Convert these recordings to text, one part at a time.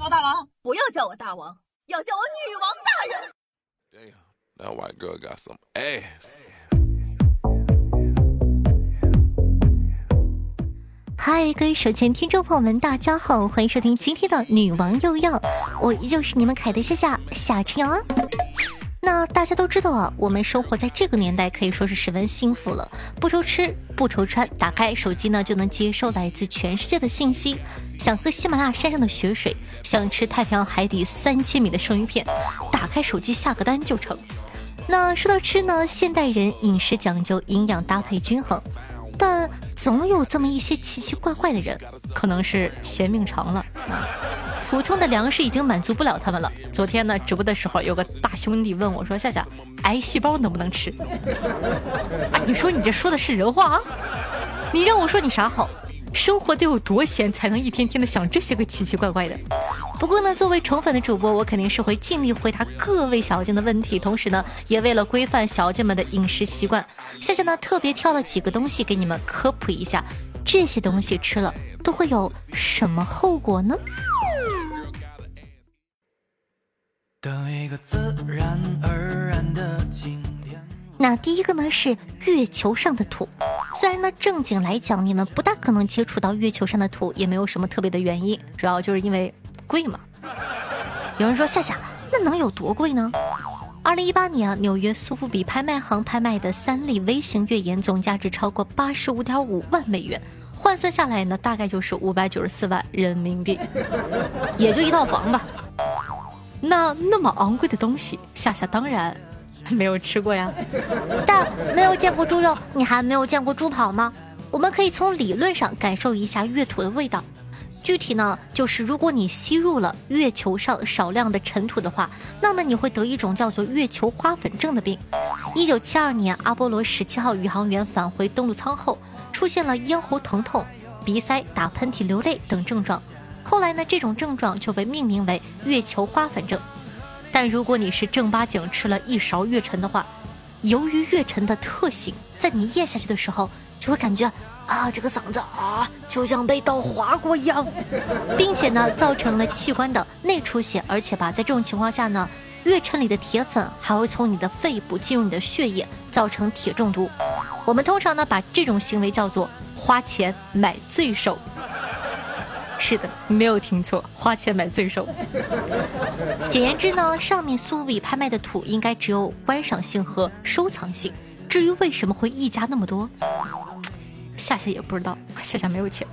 我大王，不要叫我大王，要叫我女王大人。Damn, that white girl got some ass. 嗨，各位手前听众朋友们，大家好，欢迎收听今天的女王又要，我依旧是你们凯的夏夏夏春瑶啊。那大家都知道啊，我们生活在这个年代可以说是十分幸福了，不愁吃不愁穿，打开手机呢就能接收来自全世界的信息。想喝喜马拉雅山上的雪水，想吃太平洋海底三千米的生鱼片，打开手机下个单就成。那说到吃呢，现代人饮食讲究营养搭配均衡。但总有这么一些奇奇怪怪的人，可能是嫌命长了啊！普通的粮食已经满足不了他们了。昨天呢，直播的时候有个大兄弟问我说：“夏夏，癌细胞能不能吃？” 啊，你说你这说的是人话啊？你让我说你啥好？生活得有多闲，才能一天天的想这些个奇奇怪怪的？不过呢，作为宠粉的主播，我肯定是会尽力回答各位小姐的问题。同时呢，也为了规范小姐们的饮食习惯，夏夏呢特别挑了几个东西给你们科普一下，这些东西吃了都会有什么后果呢？那第一个呢是月球上的土，虽然呢正经来讲，你们不大可能接触到月球上的土，也没有什么特别的原因，主要就是因为。贵嘛？有人说夏夏，那能有多贵呢？二零一八年啊，纽约苏富比拍卖行拍卖的三粒微型月岩总价值超过八十五点五万美元，换算下来呢，大概就是五百九十四万人民币，也就一套房吧。那那么昂贵的东西，夏夏当然 没有吃过呀。但没有见过猪肉，你还没有见过猪跑吗？我们可以从理论上感受一下月土的味道。具体呢，就是如果你吸入了月球上少量的尘土的话，那么你会得一种叫做月球花粉症的病。一九七二年，阿波罗十七号宇航员返回登陆舱后，出现了咽喉疼痛、鼻塞、打喷嚏、流泪等症状。后来呢，这种症状就被命名为月球花粉症。但如果你是正八经吃了一勺月陈的话，由于月陈的特性，在你咽下去的时候，就会感觉。啊，这个嗓子啊，就像被刀划过一样，并且呢，造成了器官的内出血，而且吧，在这种情况下呢，月沉里的铁粉还会从你的肺部进入你的血液，造成铁中毒。我们通常呢，把这种行为叫做花钱买罪受。是的，没有听错，花钱买罪受。简言之呢，上面苏比拍卖的土应该只有观赏性和收藏性。至于为什么会溢价那么多？夏夏也不知道，夏夏没有钱。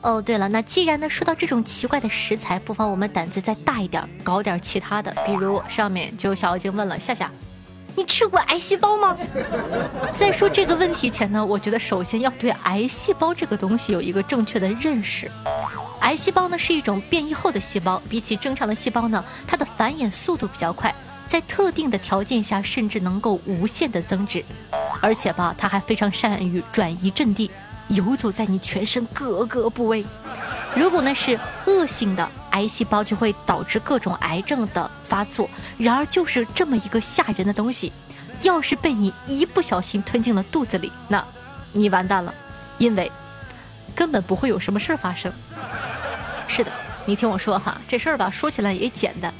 哦，对了，那既然呢说到这种奇怪的食材，不妨我们胆子再大一点，搞点其他的。比如上面就有小妖精问了夏夏：“你吃过癌细胞吗？” 在说这个问题前呢，我觉得首先要对癌细胞这个东西有一个正确的认识。癌细胞呢是一种变异后的细胞，比起正常的细胞呢，它的繁衍速度比较快。在特定的条件下，甚至能够无限的增殖，而且吧，它还非常善于转移阵地，游走在你全身各个部位。如果呢是恶性的癌细胞，就会导致各种癌症的发作。然而，就是这么一个吓人的东西，要是被你一不小心吞进了肚子里，那，你完蛋了，因为根本不会有什么事儿发生。是的，你听我说哈，这事儿吧，说起来也简单。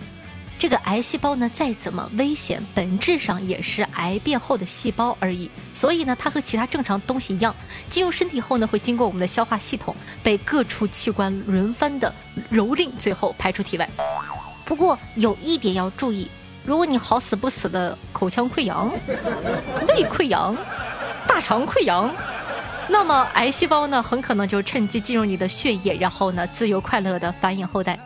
这个癌细胞呢，再怎么危险，本质上也是癌变后的细胞而已。所以呢，它和其他正常东西一样，进入身体后呢，会经过我们的消化系统，被各处器官轮番的蹂躏，最后排出体外。不过有一点要注意，如果你好死不死的口腔溃疡、胃溃疡、大肠溃疡，那么癌细胞呢，很可能就趁机进入你的血液，然后呢，自由快乐的繁衍后代。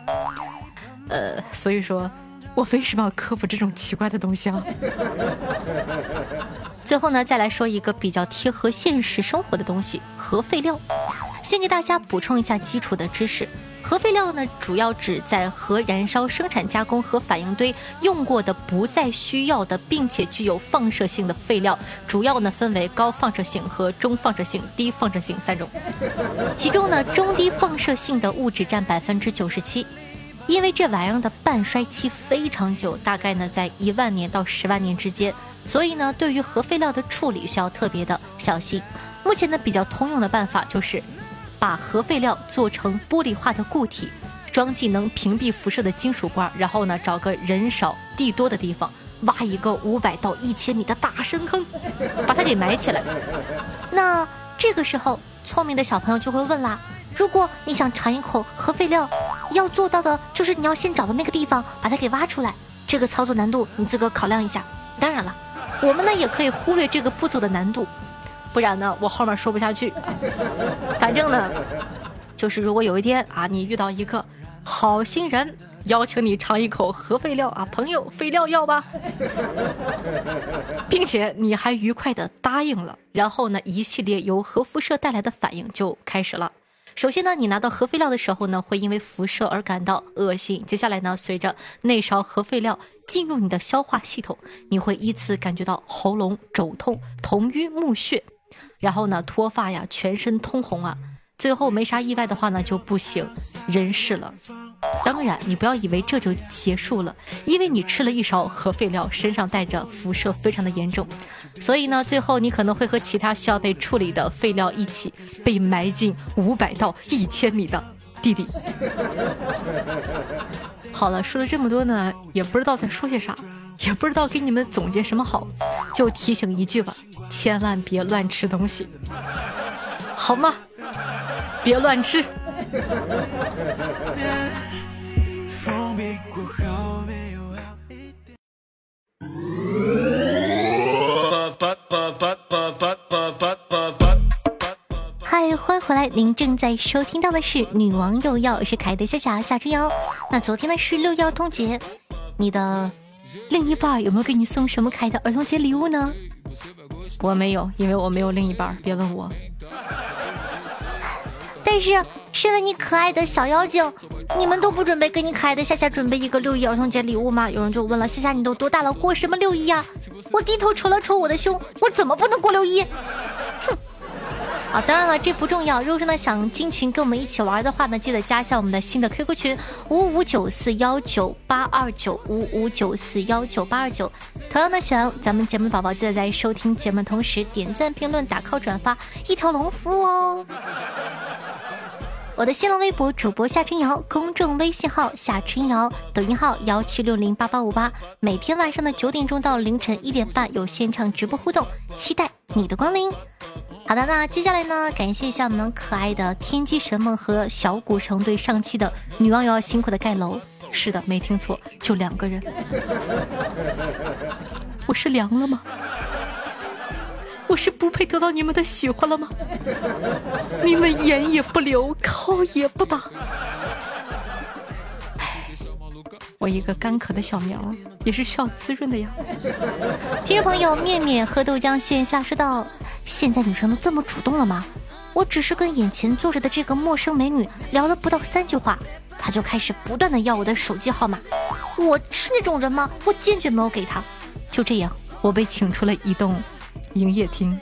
呃，所以说。我为什么要科普这种奇怪的东西啊？最后呢，再来说一个比较贴合现实生活的东西——核废料。先给大家补充一下基础的知识：核废料呢，主要指在核燃烧、生产、加工和反应堆用过的不再需要的，并且具有放射性的废料。主要呢分为高放射性和中放射性、低放射性三种。其中呢，中低放射性的物质占百分之九十七。因为这玩意儿的半衰期非常久，大概呢在一万年到十万年之间，所以呢对于核废料的处理需要特别的小心。目前呢比较通用的办法就是把核废料做成玻璃化的固体，装进能屏蔽辐射的金属罐，然后呢，找个人少地多的地方，挖一个五百到一千米的大深坑，把它给埋起来。那这个时候，聪明的小朋友就会问啦：如果你想尝一口核废料，要做到的就是你要先找到那个地方，把它给挖出来。这个操作难度你自个考量一下。当然了，我们呢也可以忽略这个步骤的难度，不然呢我后面说不下去。反正呢，就是如果有一天啊你遇到一个好心人，邀请你尝一口核废料啊，朋友，废料要吧？并且你还愉快的答应了，然后呢一系列由核辐射带来的反应就开始了。首先呢，你拿到核废料的时候呢，会因为辐射而感到恶心。接下来呢，随着内烧核废料进入你的消化系统，你会依次感觉到喉咙肿痛、头晕目眩，然后呢，脱发呀，全身通红啊。最后没啥意外的话呢，就不省人事了。当然，你不要以为这就结束了，因为你吃了一勺核废料，身上带着辐射，非常的严重。所以呢，最后你可能会和其他需要被处理的废料一起被埋进五百到一千米的地底。好了，说了这么多呢，也不知道在说些啥，也不知道给你们总结什么好，就提醒一句吧，千万别乱吃东西，好吗？别乱吃。回来！您正在收听到的是《女王又要》，是凯的夏夏夏春瑶。那昨天呢是六一儿童节，你的另一半有没有给你送什么可爱的儿童节礼物呢？我没有，因为我没有另一半，别问我。但是，身为你可爱的小妖精，你们都不准备给你可爱的夏夏准备一个六一儿童节礼物吗？有人就问了，夏夏你都多大了，过什么六一呀？我低头瞅了瞅我的胸，我怎么不能过六一？哼！啊，当然了，这不重要。如果说呢想进群跟我们一起玩的话呢，记得加一下我们的新的 QQ 群五五九四幺九八二九五五九四幺九八二九。同样呢，喜欢咱们节目的宝宝，记得在收听节目同时点赞、评论、打 call、转发，一条龙服务哦。我的新浪微博主播夏春瑶，公众微信号夏春瑶，抖音号幺七六零八八五八，每天晚上的九点钟到凌晨一点半有现场直播互动，期待你的光临。好的，那接下来呢，感谢一下我们可爱的天机神梦和小古城对上期的女网友辛苦的盖楼。是的，没听错，就两个人。我是凉了吗？我是不配得到你们的喜欢了吗？你们眼也不留，靠也不打。我一个干渴的小苗也是需要滋润的呀。听众朋友面面喝豆浆线下说道：“现在女生都这么主动了吗？我只是跟眼前坐着的这个陌生美女聊了不到三句话，她就开始不断的要我的手机号码。我是那种人吗？我坚决没有给她。就这样，我被请出了一栋。”营业厅，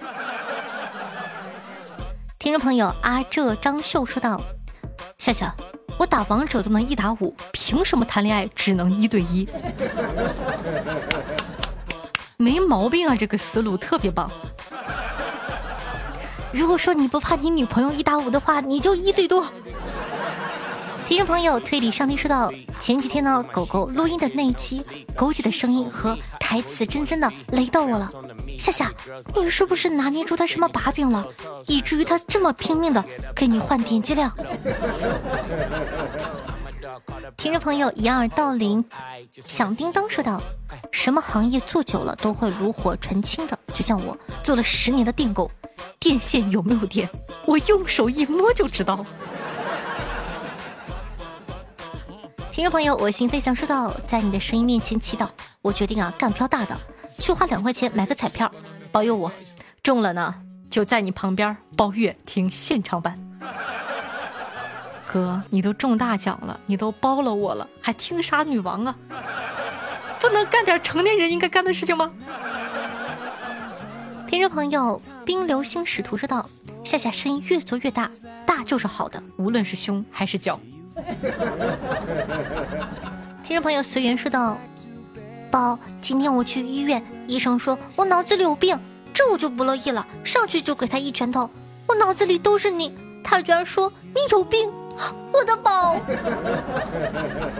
听众朋友阿这张秀说道：“笑笑，我打王者都能一打五，凭什么谈恋爱只能一对一？没毛病啊，这个思路特别棒。如果说你不怕你女朋友一打五的话，你就一对多。”听众朋友推理上帝说道：“前几天呢，狗狗录音的那一期，狗姐的声音和台词真真的雷到我了。”夏夏，你是不是拿捏住他什么把柄了，以至于他这么拼命的给你换点击量？听众朋友掩耳盗铃，响叮当说道：“什么行业做久了都会炉火纯青的，就像我做了十年的电工，电线有没有电，我用手一摸就知道了。”听众朋友，我心飞翔说道：“在你的声音面前祈祷，我决定啊，干票大的。”去花两块钱买个彩票，保佑我中了呢，就在你旁边包月听现场版。哥，你都中大奖了，你都包了我了，还听啥女王啊？不能干点成年人应该干的事情吗？听众朋友，冰流星使徒说道：“夏夏声音越做越大，大就是好的，无论是胸还是脚。”听众朋友随缘说道。宝，今天我去医院，医生说我脑子里有病，这我就不乐意了，上去就给他一拳头。我脑子里都是你，他居然说你有病，我的宝。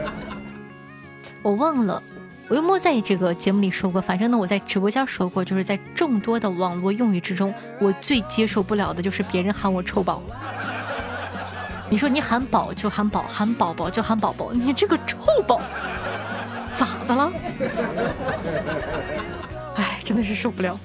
我忘了，我又没在这个节目里说过。反正呢，我在直播间说过，就是在众多的网络用语之中，我最接受不了的就是别人喊我臭宝。你说你喊宝就喊宝，喊宝宝就喊宝宝，你这个臭宝，咋的了？哎，真的是受不了。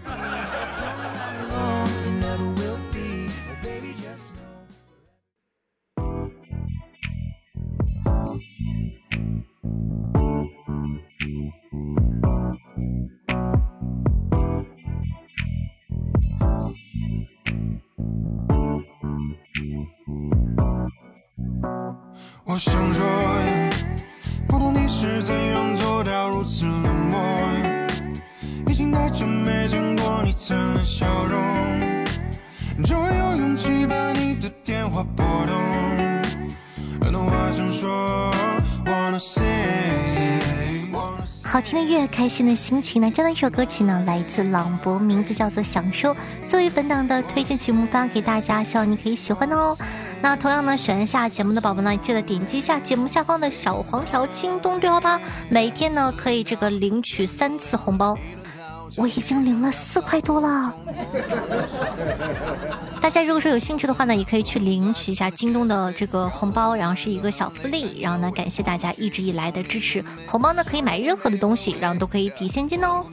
终有勇气把你的电话拨通。很多话想说，wanna say。好听的乐，开心的心情呢？这样的一首歌曲呢，来自朗博，名字叫做《享受》，作为本档的推荐曲目发给大家，希望你可以喜欢哦。那同样呢，喜欢下节目的宝宝呢，记得点击一下节目下方的小黄条，京东六幺八，每天呢可以这个领取三次红包。我已经领了四块多了，大家如果说有兴趣的话呢，也可以去领取一下京东的这个红包，然后是一个小福利，然后呢感谢大家一直以来的支持。红包呢可以买任何的东西，然后都可以抵现金哦。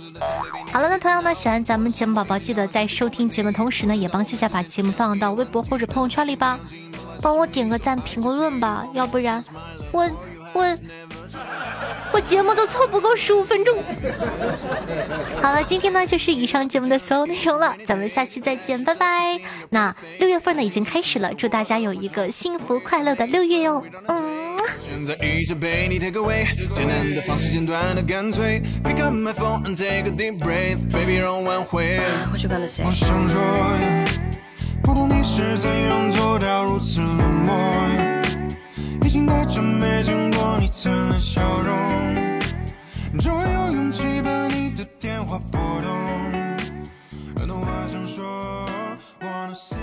好了，那同样呢，喜欢咱们节目宝宝，记得在收听节目同时呢，也帮夏夏把节目放到微博或者朋友圈里吧，帮我点个赞评个论吧，要不然我我。我节目都凑不够十五分钟。好了，今天呢就是以上节目的所有内容了，咱们下期再见，拜拜。那六月份呢已经开始了，祝大家有一个幸福快乐的六月哟。嗯。现在一切被你 take away，简单的方式，简短的干脆。Pick up my phone and take a deep breath，baby 让我想说，不懂你是怎样做到如此冷漠，已经太久没见灿烂笑容。终于有勇气把你的电话拨通，很多话想说，wanna say。